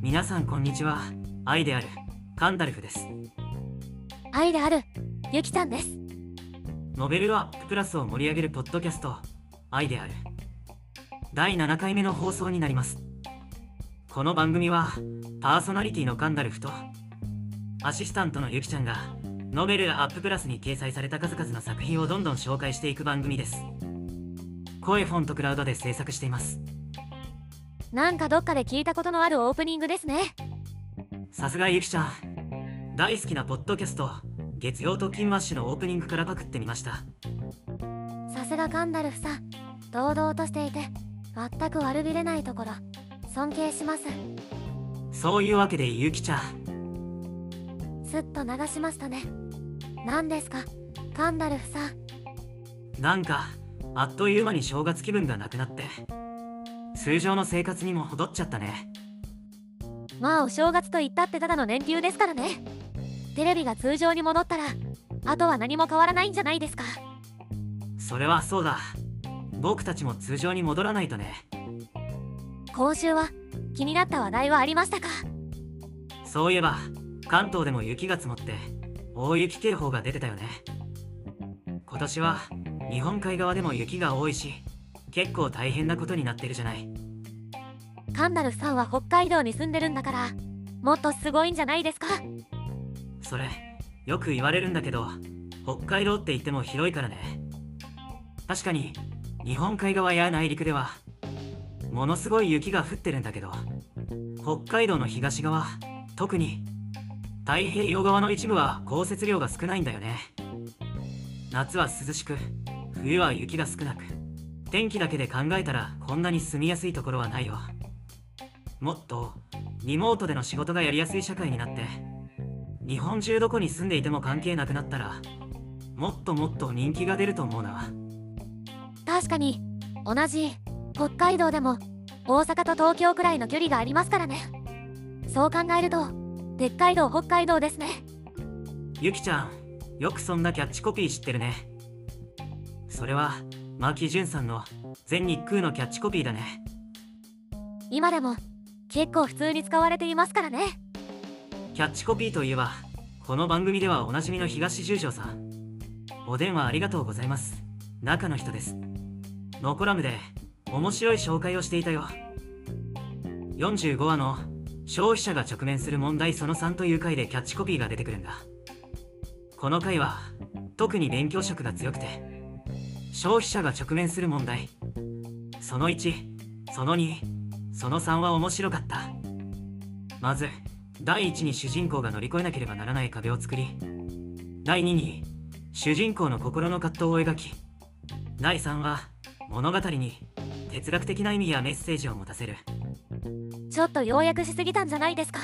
皆さんこんにちは。愛であるカンダルフです。愛であるゆきちゃんです。ノベルアッププラスを盛り上げるポッドキャスト愛である。第7回目の放送になります。この番組はパーソナリティのカンダルフとアシスタントのゆきちゃんがノベルアッププラスに掲載された数々の作品をどんどん紹介していく番組です声フォントクラウドで制作しています。なんかどっかで聞いたことのあるオープニングですね。さすがゆきちゃん。大好きなポッドキャスト月曜と金マッシュのオープニングからパクってみました。さすがカンダルフさん。堂々としていて全く悪びれないところ。尊敬します。そういうわけでゆきちゃん。すっと流しましたね。何ですか？カンダルフさん。なんかあっという間に正月気分がなくなって通常の生活にも戻っちゃったね。まあお正月と言ったってただの年休ですからね。テレビが通常に戻ったらあとは何も変わらないんじゃないですか。それはそうだ。僕たちも通常に戻らないとね。今週は気になった話題はありましたか？そういえば関東でも雪が積もって大雪警報が出てたよね。今年は日本海側でも雪が多いし結構大変なことになってるじゃない。カンダルフさんは北海道に住んでるんだからもっとすごいんじゃないですか？それよく言われるんだけど北海道って言っても広いからね。確かに日本海側や内陸ではものすごい雪が降ってるんだけど北海道の東側特に太平洋側の一部は降雪量が少ないんだよね。夏は涼しく冬は雪が少なく天気だけで考えたらこんなに住みやすいところはないよ。もっとリモートでの仕事がやりやすい社会になって日本中どこに住んでいても関係なくなったらもっともっと人気が出ると思うな。確かに同じ北海道でも大阪と東京くらいの距離がありますからね。そう考えるとでっかい道北海道ですね。ゆきちゃんよくそんなキャッチコピー知ってるねそれは牧潤さんの全日空のキャッチコピーだね。今でも結構普通に使われていますからね。キャッチコピーといえばこの番組ではおなじみの東十条さん。お電話ありがとうございます。中の人です。のコラムで面白い紹介をしていたよ。45話の消費者が直面する問題その3という回でキャッチコピーが出てくるんだ。この回は特に勉強色が強くて消費者が直面する問題。その1その2その3は面白かった。まず第1に主人公が乗り越えなければならない壁を作り第2に主人公の心の葛藤を描き第3は物語に哲学的な意味やメッセージを持たせる。ちょっと要約しすぎたんじゃないですか？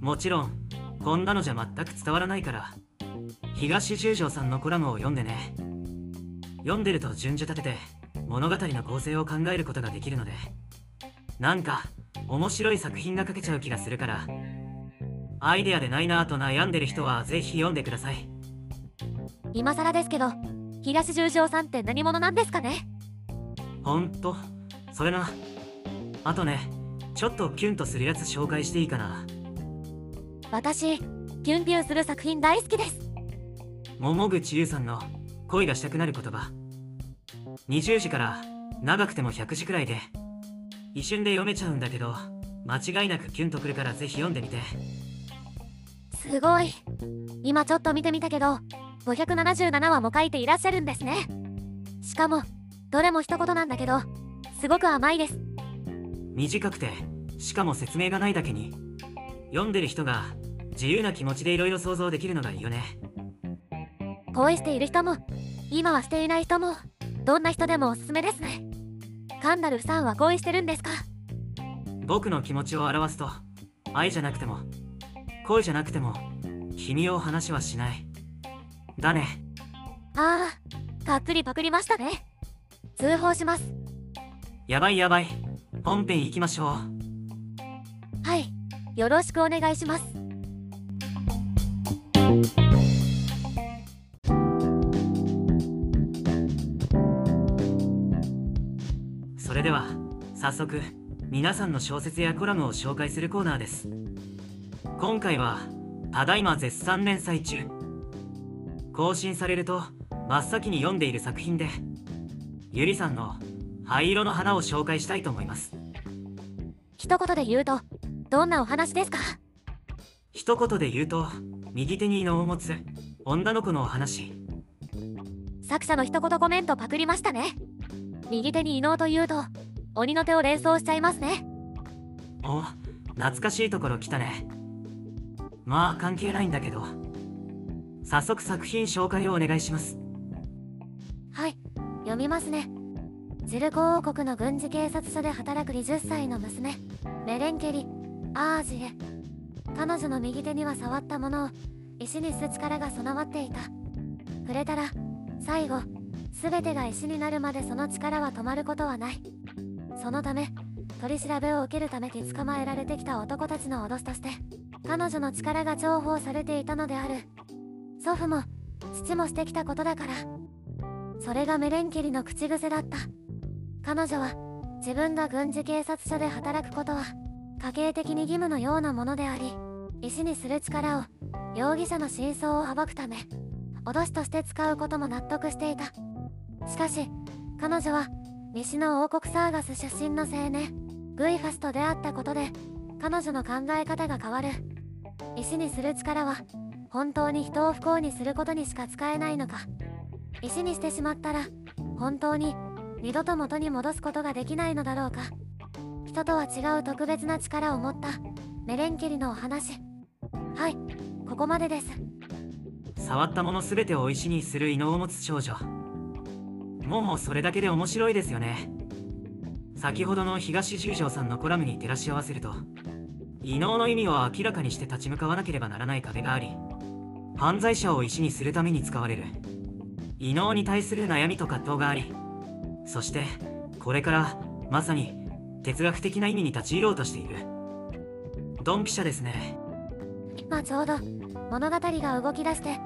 もちろんこんなのじゃ全く伝わらないから東十条さんのコラムを読んでね読んでると順序立てて物語の構成を考えることができるのでなんか面白い作品が書けちゃう気がするからアイデアでないなぁと悩んでる人はぜひ読んでください。今更ですけど東十条さんって何者なんですかね？ほんと？それな。あとねちょっとキュンとするやつ紹介していいかな。私キュンキュンする作品大好きです。桃口優さんの恋がしたくなる言葉。20時から長くても100字くらいで一瞬で読めちゃうんだけど間違いなくキュンとくるからぜひ読んでみて。すごい。今ちょっと見てみたけど577話も書いていらっしゃるんですね。しかもどれも一言なんだけどすごく甘いです。短くてしかも説明がないだけに読んでる人が自由な気持ちでいろいろ想像できるのがいいよね恋している人も今はしていない人もどんな人でもおすすめですね。カンダルフさんは恋してるんですか？僕の気持ちを表すと愛じゃなくても恋じゃなくても君を話はしない。だね。ああがっつりパクりましたね。通報します。やばいやばい。本編行きましょう。はい。よろしくお願いします早速皆さんの小説やコラムを紹介するコーナーです。今回はただいま絶賛連載中。更新されると真っ先に読んでいる作品でゆりさんの灰色の花を紹介したいと思います。一言で言うとどんなお話ですか？一言で言うと右手に異能を持つ女の子のお話。作者の一言コメントパクりましたね。右手に異能というと鬼の手を連想しちゃいますね。お懐かしいところ来たね。まあ関係ないんだけど。早速作品紹介をお願いします。はい読みますね。ゼルコ王国の軍事警察署で働く20歳の娘メレンケリアージエ。彼女の右手には触ったものを石にす力が備わっていた。触れたら最後全てが石になるまでその力は止まることはないそのため取り調べを受けるために捕まえられてきた男たちの脅しとして彼女の力が重宝されていたのである。祖父も父もしてきたことだからそれがメレンケリの口癖だった。彼女は自分が軍事警察署で働くことは家計的に義務のようなものであり石にする力を容疑者の真相を暴くため脅しとして使うことも納得していた。しかし彼女は西の王国サーガス出身の青年グイファスと出会ったことで彼女の考え方が変わる。石にする力は本当に人を不幸にすることにしか使えないのか。石にしてしまったら本当に二度と元に戻すことができないのだろうか。人とは違う特別な力を持ったメレンケリのお話。はいここまでです。触ったもの全てを石にする異能を持つ少女。もうそれだけで面白いですよね。先ほどの東十条さんのコラムに照らし合わせると異能の意味を明らかにして立ち向かわなければならない壁があり犯罪者を石にするために使われる。異能に対する悩みと葛藤がありそしてこれからまさに哲学的な意味に立ち入ろうとしている。ドンピシャですね。今ちょうど物語が動き出して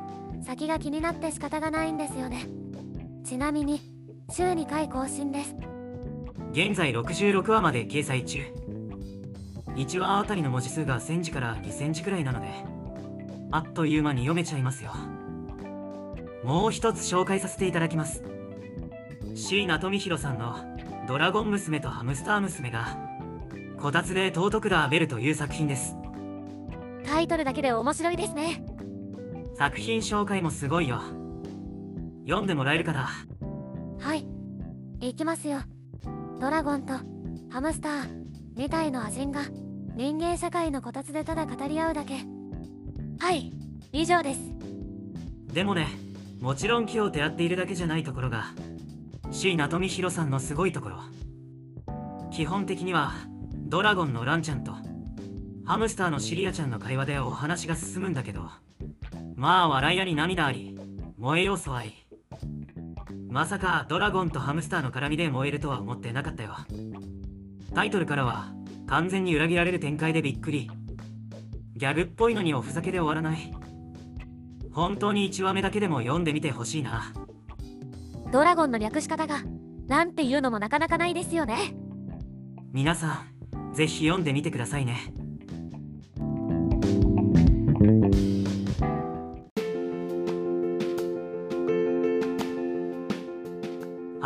先が気になって仕方がないんですよね。ちなみに週2回更新です。現在66話まで掲載中。1話あたりの文字数が1000字から2000字くらいなのであっという間に読めちゃいますよ。もう一つ紹介させていただきます。椎名富弘さんの「ドラゴン娘とハムスター娘」がこたつで尊くだベルという作品です。タイトルだけで面白いですね。作品紹介もすごいよ読んでもらえるかな？はい。行きますよ。ドラゴンとハムスター2体の亜人が人間社会のこたつでただ語り合うだけ。はい。以上です。でもねもちろん木を手合っているだけじゃないところが椎名富弘さんのすごいところ。基本的にはドラゴンのランちゃんとハムスターのシリアちゃんの会話でお話が進むんだけどまあ笑いあり涙あり燃え要素ありまさかドラゴンとハムスターの絡みで燃えるとは思ってなかったよ。タイトルからは完全に裏切られる展開でびっくり。ギャグっぽいのにおふざけで終わらない。本当に1話目だけでも読んでみてほしいな。ドラゴンの略し方がなんていうのもなかなかないですよね。皆さんぜひ読んでみてくださいね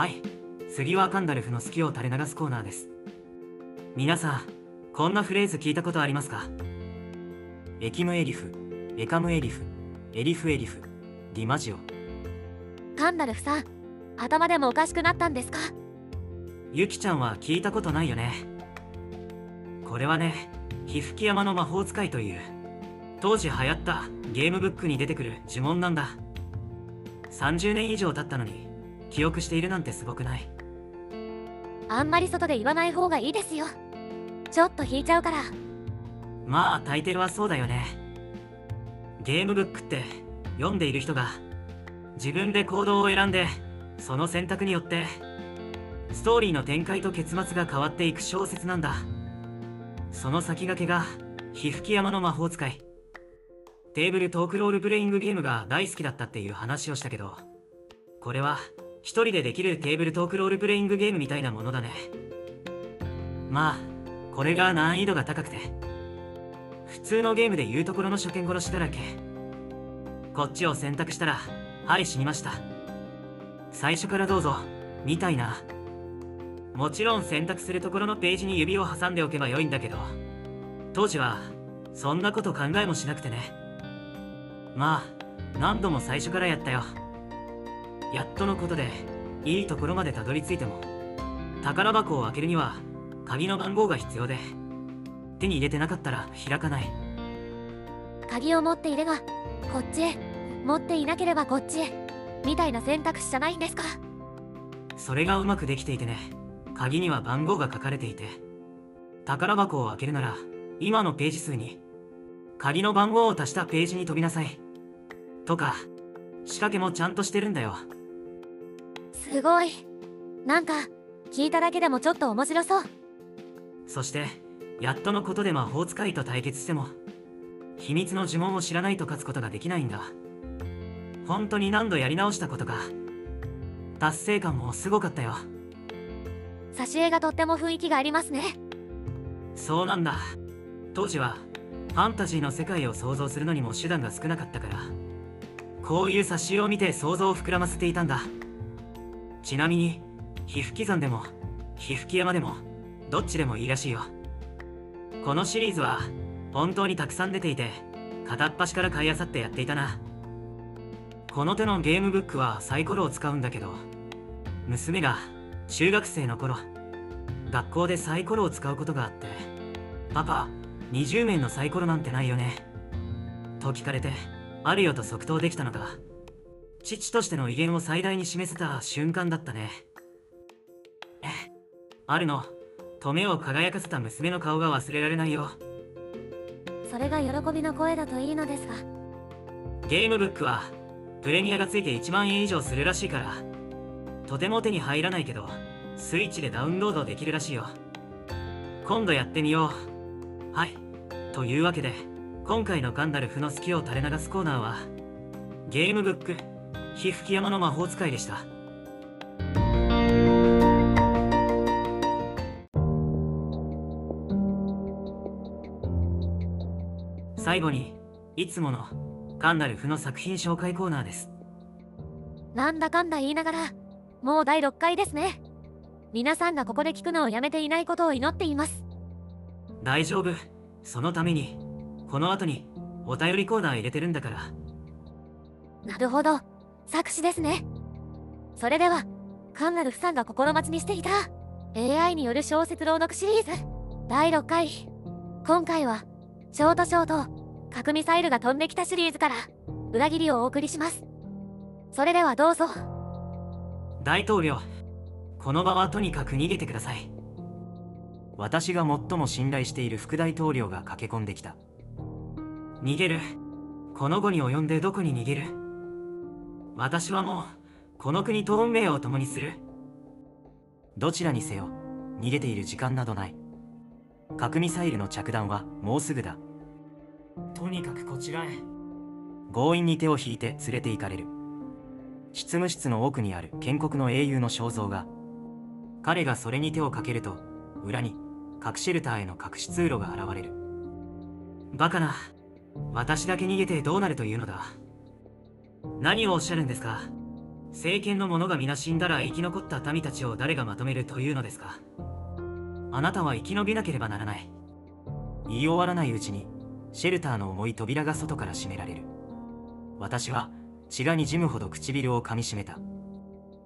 はい。次はカンダルフの好きを垂れ流すコーナーです。皆さんこんなフレーズ聞いたことありますか？エキムエリフエカムエリフエリフエリフディマジオ。カンダルフさん頭でもおかしくなったんですか？ユキちゃんは聞いたことないよね。これはね皮吹山の魔法使いという当時流行ったゲームブックに出てくる呪文なんだ。30年以上経ったのに記憶しているなんてすごくない。あんまり外で言わない方がいいですよ。ちょっと引いちゃうから。まあ大抵はそうだよね。ゲームブックって読んでいる人が自分で行動を選んでその選択によってストーリーの展開と結末が変わっていく小説なんだ。その先駆けが皮吹山の魔法使い。テーブルトークロールプレイングゲームが大好きだったっていう話をしたけどこれは一人でできるテーブルトークロールプレイングゲームみたいなものだね。まあこれが難易度が高くて普通のゲームでいうところの初見殺しだらけ。こっちを選択したらはい死にました。最初からどうぞみたいな。もちろん選択するところのページに指を挟んでおけばよいんだけど当時はそんなこと考えもしなくてね。まあ何度も最初からやったよ。やっとのことでいいところまでたどり着いても宝箱を開けるには鍵の番号が必要で手に入れてなかったら開かない。鍵を持っていればこっちへ。持っていなければこっちへ。みたいな選択肢じゃないんですか？それがうまくできていてね鍵には番号が書かれていて宝箱を開けるなら今のページ数に鍵の番号を足したページに飛びなさい。とか仕掛けもちゃんとしてるんだよすごい。なんか聞いただけでもちょっと面白そう。そしてやっとのことで魔法使いと対決しても秘密の呪文を知らないと勝つことができないんだ。本当に何度やり直したことか達成感もすごかったよ。挿絵がとっても雰囲気がありますね。そうなんだ。当時はファンタジーの世界を想像するのにも手段が少なかったからこういう挿絵を見て想像を膨らませていたんだちなみに皮膚刻んでも皮膚山でもどっちでもいいらしいよ。このシリーズは本当にたくさん出ていて片っ端から買い漁ってやっていたな。この手のゲームブックはサイコロを使うんだけど娘が中学生の頃学校でサイコロを使うことがあってパパ20面のサイコロなんてないよね。と聞かれてあるよと即答できたのが父としての威厳を最大に示せた瞬間だったね。あるの止めを輝かせた娘の顔が忘れられないよ。それが喜びの声だといいのですが。ゲームブックはプレミアがついて1万円以上するらしいからとても手に入らないけどスイッチでダウンロードできるらしいよ。今度やってみよう。はいというわけで今回のガンダルフの好きを垂れ流すコーナーはゲームブック皮膚山の魔法使いでした。最後にいつものガンダルフの作品紹介コーナーです。なんだかんだ言いながらもう第6回ですね。皆さんがここで聞くのをやめていないことを祈っています。大丈夫そのためにこの後にお便りコーナー入れてるんだから。なるほど作詞ですね。それではカンナルフさんが心待ちにしていた AI による小説朗読シリーズ第6回今回はショートショート核ミサイルが飛んできたシリーズから裏切りをお送りします。それではどうぞ。大統領この場はとにかく逃げてください。私が最も信頼している副大統領が駆け込んできた。逃げる。この後に及んでどこに逃げる。私はもうこの国と運命を共にする。どちらにせよ逃げている時間などない。核ミサイルの着弾はもうすぐだ。とにかくこちらへ。強引に手を引いて連れて行かれる。執務室の奥にある建国の英雄の肖像画彼がそれに手をかけると裏に核シェルターへの隠し通路が現れる。バカな。私だけ逃げてどうなるというのだ何をおっしゃるんですか？政権の者が皆死んだら生き残った民たちを誰がまとめるというのですか？あなたは生き延びなければならない。言い終わらないうちにシェルターの重い扉が外から閉められる。私は血がにじむほど唇を噛みしめた。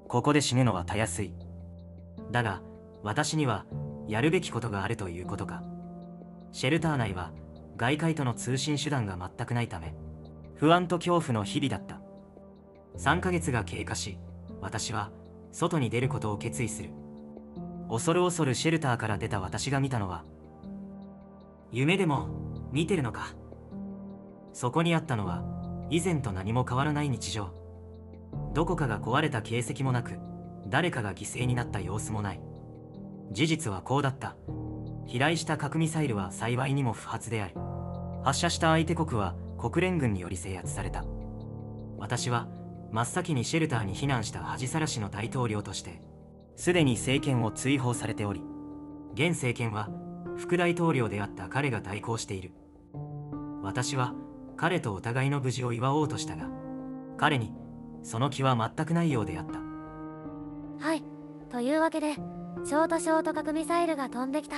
ここで死ぬのはたやすい。だが私にはやるべきことがあるということか。シェルター内は外界との通信手段が全くないため不安と恐怖の日々だった。3ヶ月が経過し私は外に出ることを決意する。恐る恐るシェルターから出た私が見たのは夢でも見てるのか。そこにあったのは以前と何も変わらない日常。どこかが壊れた形跡もなく誰かが犠牲になった様子もない。事実はこうだった。飛来した核ミサイルは幸いにも不発である。発射した相手国は国連軍により制圧された。私は真っ先にシェルターに避難した恥さらしの大統領としてすでに政権を追放されており現政権は副大統領であった彼が代行している。私は彼とお互いの無事を祝おうとしたが彼にその気は全くないようであった。はいというわけでショートショート核ミサイルが飛んできた。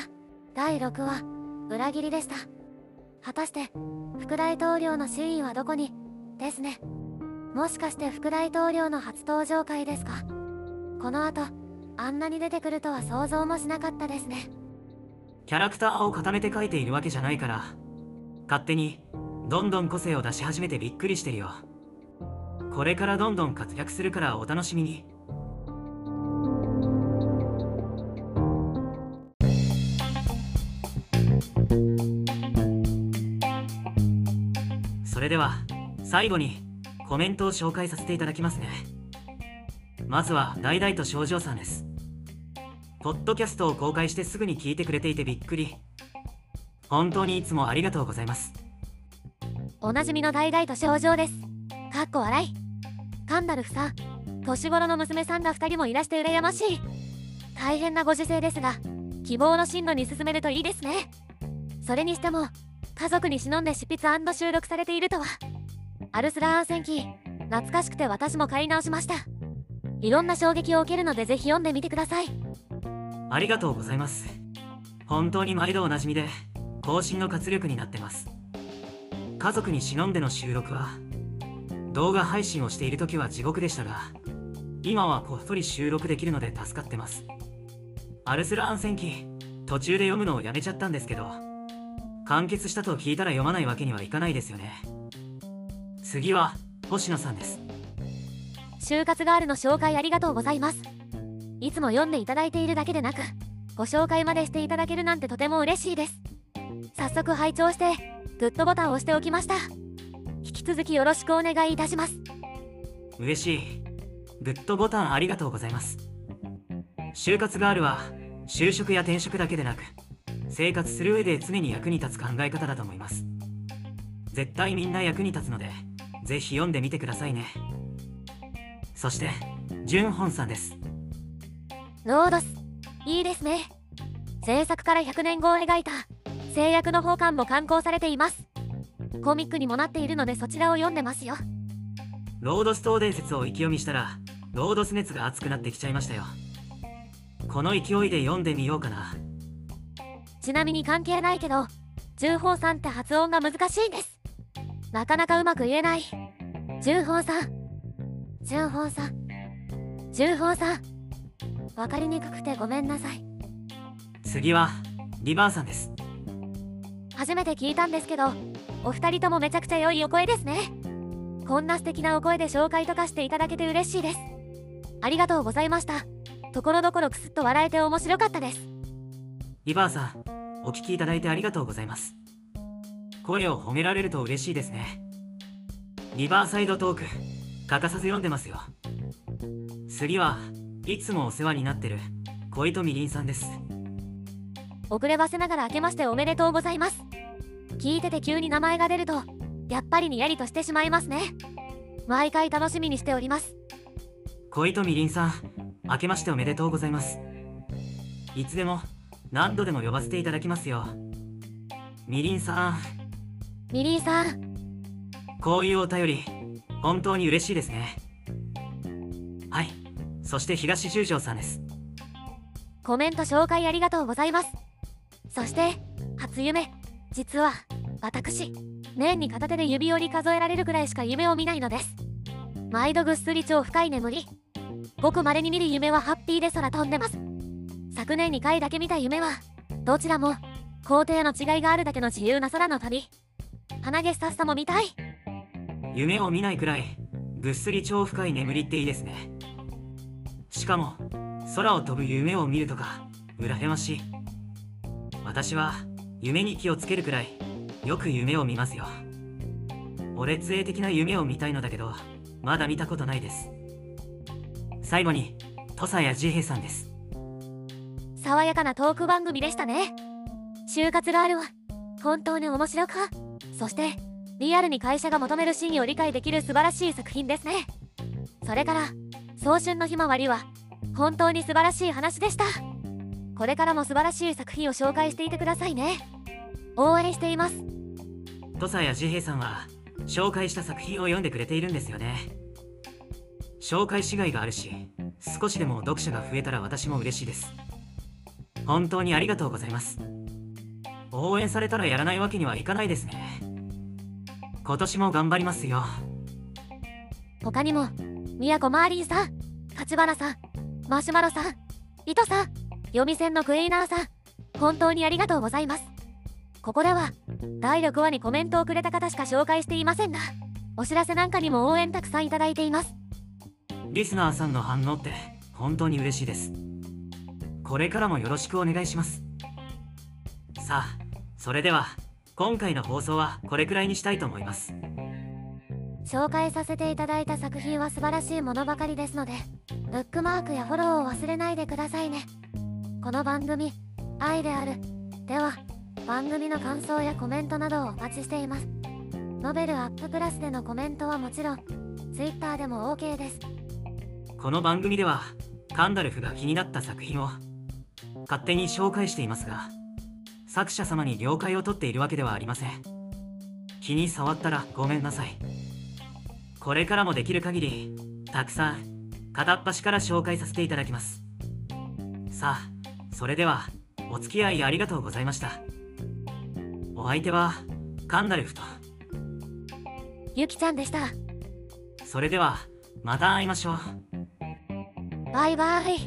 第6話裏切りでした。果たして副大統領の真意はどこに？ですね。もしかして副大統領の初登場会ですか？この後あんなに出てくるとは想像もしなかったですね。キャラクターを固めて書いているわけじゃないから勝手にどんどん個性を出し始めてびっくりしてるよ。これからどんどん活躍するからお楽しみに。それでは最後にコメントを紹介させていただきますね。まずは大々と少女さんです。ポッドキャストを公開してすぐに聞いてくれていてびっくり。本当にいつもありがとうございます。おなじみの大々と症状です。かっこ笑い。カンダルフさん。年頃の娘さんが2人もいらして羨ましい。大変なご時世ですが希望の進路に進めるといいですね。それにしても家族に忍んで執筆収録されているとは。アルスラーン戦記。懐かしくて私も買い直しました。いろんな衝撃を受けるのでぜひ読んでみてください。ありがとうございます。本当に毎度おなじみで更新の活力になってます。家族に忍んでの収録は動画配信をしている時は地獄でしたが今はこっそり収録できるので助かってます。アルスラーン戦記途中で読むのをやめちゃったんですけど完結したと聞いたら読まないわけにはいかないですよね。次は星野さんです。就活ガールの紹介ありがとうございます。いつも読んでいただいているだけでなくご紹介までしていただけるなんてとても嬉しいです。早速拝聴してグッドボタンを押しておきました。引き続きよろしくお願いいたします。嬉しい。グッドボタンありがとうございます。就活ガールは就職や転職だけでなく生活する上で常に役に立つ考え方だと思います。絶対みんな役に立つのでぜひ読んでみてくださいね。そしてジュンホンさんです。ロードス。いいですね。制作から100年後を描いた。制約の奉還も刊行されています。コミックにもなっているのでそちらを読んでますよ。ロードス東伝説を意気読みしたらロードス熱が熱くなってきちゃいましたよ。この勢いで読んでみようかな。ちなみに関係ないけど重宝さんって発音が難しいんですなかなかうまく言えない。重宝さん。重宝さん。重宝さん。わかりにくくてごめんなさい。次はリバーさんです。初めて聞いたんですけどお二人ともめちゃくちゃ良いお声ですね。こんな素敵なお声で紹介とかしていただけて嬉しいです。ありがとうございました。ところどころくすっと笑えて面白かったです。リバーさんお聞きいただいてありがとうございます声を褒められると嬉しいですね。リバーサイドトーク欠かさず読んでますよ。次はいつもお世話になってる小糸みりんさんです。遅ればせながら明けましておめでとうございます。聞いてて急に名前が出るとやっぱりにやりとしてしまいますね。毎回楽しみにしております。小糸みりんさん明けましておめでとうございます。いつでも何度でも呼ばせていただきますよ。みりんさんみりんさん。こういうお便り本当に嬉しいですね。はい。そして東十条さんです。コメント紹介ありがとうございます。そして初夢。実は私年に片手で指折り数えられるくらいしか夢を見ないのです。毎度ぐっすり超深い眠り。ごく稀に見る夢はハッピーで空飛んでます。昨年2回だけ見た夢はどちらも工程の違いがあるだけの自由な空の旅鼻毛さっさも見たい。夢を見ないくらいぐっすり超深い眠りっていいですね。しかも空を飛ぶ夢を見るとか羨ましい。私は夢に気をつけるくらいよく夢を見ますよ。俺杖的な夢を見たいのだけどまだ見たことないです。最後に土佐谷治平さんです。爽やかなトーク番組でしたね。就活があるわ。本当に面白かそしてリアルに会社が求める真意を理解できる素晴らしい作品ですね。それから早春のひまわりは本当に素晴らしい話でした。これからも素晴らしい作品を紹介していてくださいね。応援しています。土佐や治平さんは紹介した作品を読んでくれているんですよね。紹介しがいがあるし少しでも読者が増えたら私も嬉しいです。本当にありがとうございます。応援されたらやらないわけにはいかないですね。今年も頑張りますよ。他にも宮古マーリンさん立花さんマシュマロさん糸さん読み線のクエイナーさん本当にありがとうございます。ここでは第6話にコメントをくれた方しか紹介していませんがお知らせなんかにも応援たくさんいただいています。リスナーさんの反応って本当に嬉しいです。これからもよろしくお願いします。さあそれでは今回の放送はこれくらいにしたいと思います。紹介させていただいた作品は素晴らしいものばかりですのでブックマークやフォローを忘れないでくださいね。この番組「愛である」では番組の感想やコメントなどをお待ちしています。ノベルアッププラスでのコメントはもちろん Twitter でも OK です。この番組ではカンダルフが気になった作品を勝手に紹介していますが作者様に了解を取っているわけではありません。気に触ったらごめんなさい。これからもできる限りたくさん片っ端から紹介させていただきます。さあそれではお付き合いありがとうございました。お相手はカンダルフと。ゆきちゃんでした。それではまた会いましょう。バイバイ